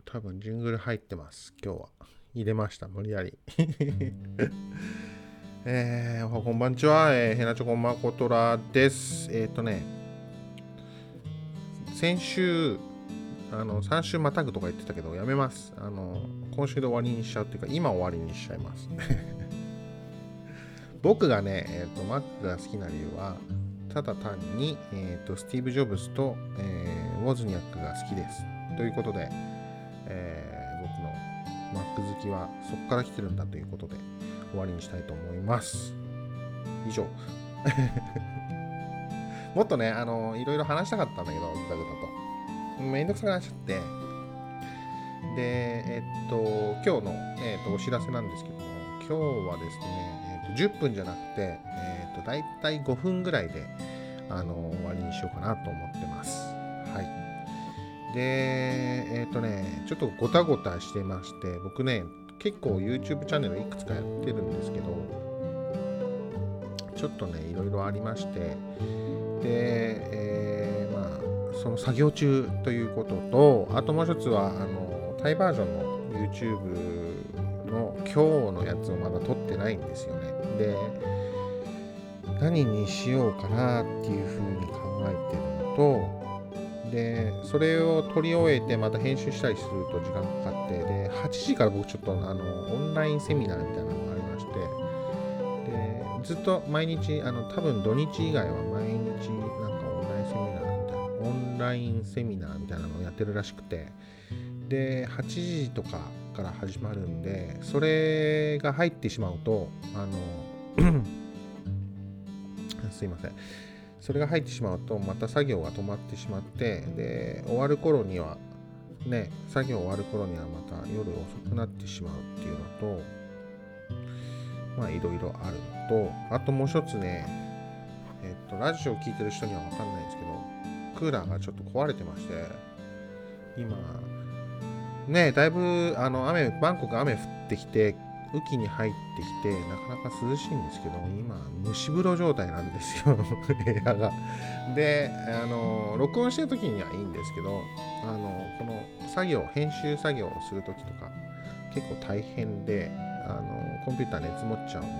と、多分ジングル入ってます。今日は。入れました。無理やり。えー、おはこんばんちは。えー、ヘナチョコマコトラです。えっ、とね、先週、あの、3週またぐとか言ってたけど、やめます。あの、今週で終わりにしちゃうっていうか、今終わりにしちゃいます。僕がね、えっ、と、マックが好きな理由は、ただ単に、えー、とスティーブ・ジョブズと、えーウォズニャックが好きです。ということで、きはそこから来てるんだということで終わりにしたいと思います。以上。もっとね、あの、いろいろ話したかったんだけど、ぐだぐだと。めんどくさくなっちゃって。で、えっと、今日の、えっと、お知らせなんですけども、今日はですね、えっと、10分じゃなくて、えっと、だいたい5分ぐらいで、あの、終わりにしようかなと思ってます。はい。で、えっとね、ちょっとごたごたしてまして、僕ね、結構 YouTube チャンネルいくつかやってるんですけど、ちょっとね、いろいろありまして、で、えーまあ、その作業中ということと、あともう一つは、あの、タイバージョンの YouTube の今日のやつをまだ撮ってないんですよね。で、何にしようかなっていうふうに考えてるのと、で、それを撮り終えてまた編集したりすると時間かかって、で、8時から僕ちょっとあの、オンラインセミナーみたいなのがありまして、で、ずっと毎日、あの、多分土日以外は毎日なんかオンラインセミナーみたいな、オンラインセミナーみたいなのをやってるらしくて、で、8時とかから始まるんで、それが入ってしまうと、あの、すいません。それが入ってしまうと、また作業が止まってしまって、で、終わる頃には、ね、作業終わる頃にはまた夜遅くなってしまうっていうのと、まあいろいろあるのと、あともう一つね、えっと、ラジオを聞いてる人にはわかんないんですけど、クーラーがちょっと壊れてまして、今、ね、だいぶ、あの、雨、バンコク雨降ってきて、雨季に入ってきて、なかなか涼しいんですけど、今、蒸し風呂状態なんですよ、部屋が。で、あの、録音してる時にはいいんですけど、あの、この作業、編集作業をする時とか、結構大変で、あの、コンピューター熱持っちゃうんで、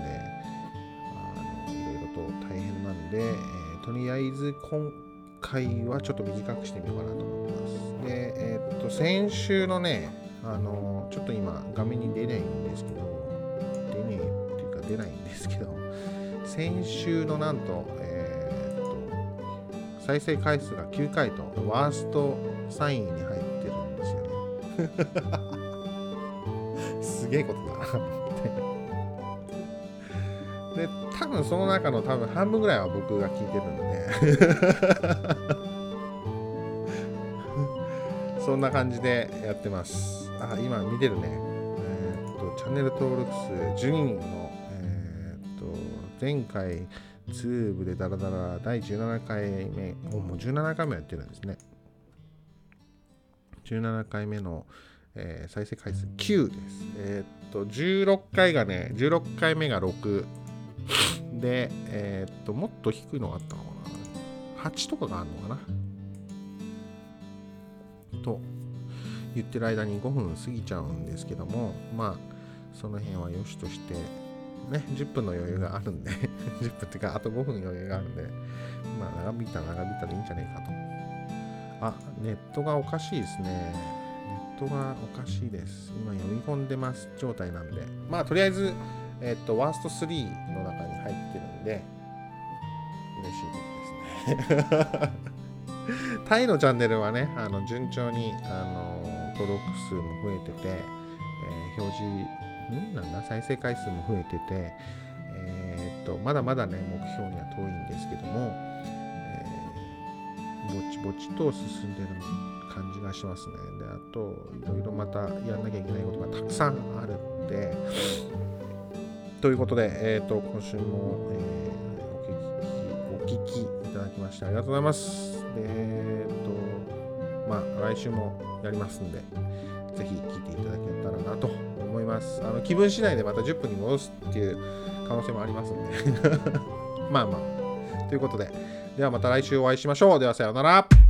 あの、いろいろと大変なんで、えーとりあえず今回はちょっと短くしてみようかなと思ってます。で、えーっと、先週のね、あの、ちょっと今画面に出ないんですけど、出ねえっていうか出ないんですけど、先週のなんと、えーっと、再生回数が9回と、ワースト3位に入ってるんですよね。すげえことだなと思って。で、多分その中の多分半分ぐらいは僕が聞いてるので、そんな感じでやってます。あ、今見てるね。えーっと、チャンネル登録数12人の、えーっと、前回、ツーブでダラダラ第17回目、もう17回目やってるんですね。17回目の、えー再生回数9です。えーっと、16回がね、16回目が6。で、えーっと、もっと低いのがあったのかな ?8 とかがあるのかなと言ってる間に5分過ぎちゃうんですけども、まあ、その辺は良しとして、ね、10分の余裕があるんで、10分っていうか、あと5分余裕があるんで、まあ、長引いたら長引いたらいいんじゃないかと。あ、ネットがおかしいですね。ネットがおかしいです。今読み込んでます状態なんで。まあ、とりあえず、えっと、ワースト3の中に入ってるんで、嬉しいですね。タイのチャンネルはね、あの順調にあの登録数も増えてて、えー表示、ん？なんだ、再生回数も増えてて、えーっと、まだまだね、目標には遠いんですけども、えーぼちぼちと進んでる感じがしますね。で、あと、いろいろまたやんなきゃいけないことがたくさんあるんで、ということで、えーっと、今週も、えーお聞き、お聞きいただきましてありがとうございます。で、えっと、まあ、来週もやりますんで、ぜひ聴いていただけたらなと思います。あの気分次第でまた10分に戻すっていう可能性もありますんで。まあまあ。ということで、ではまた来週お会いしましょう。ではさようなら。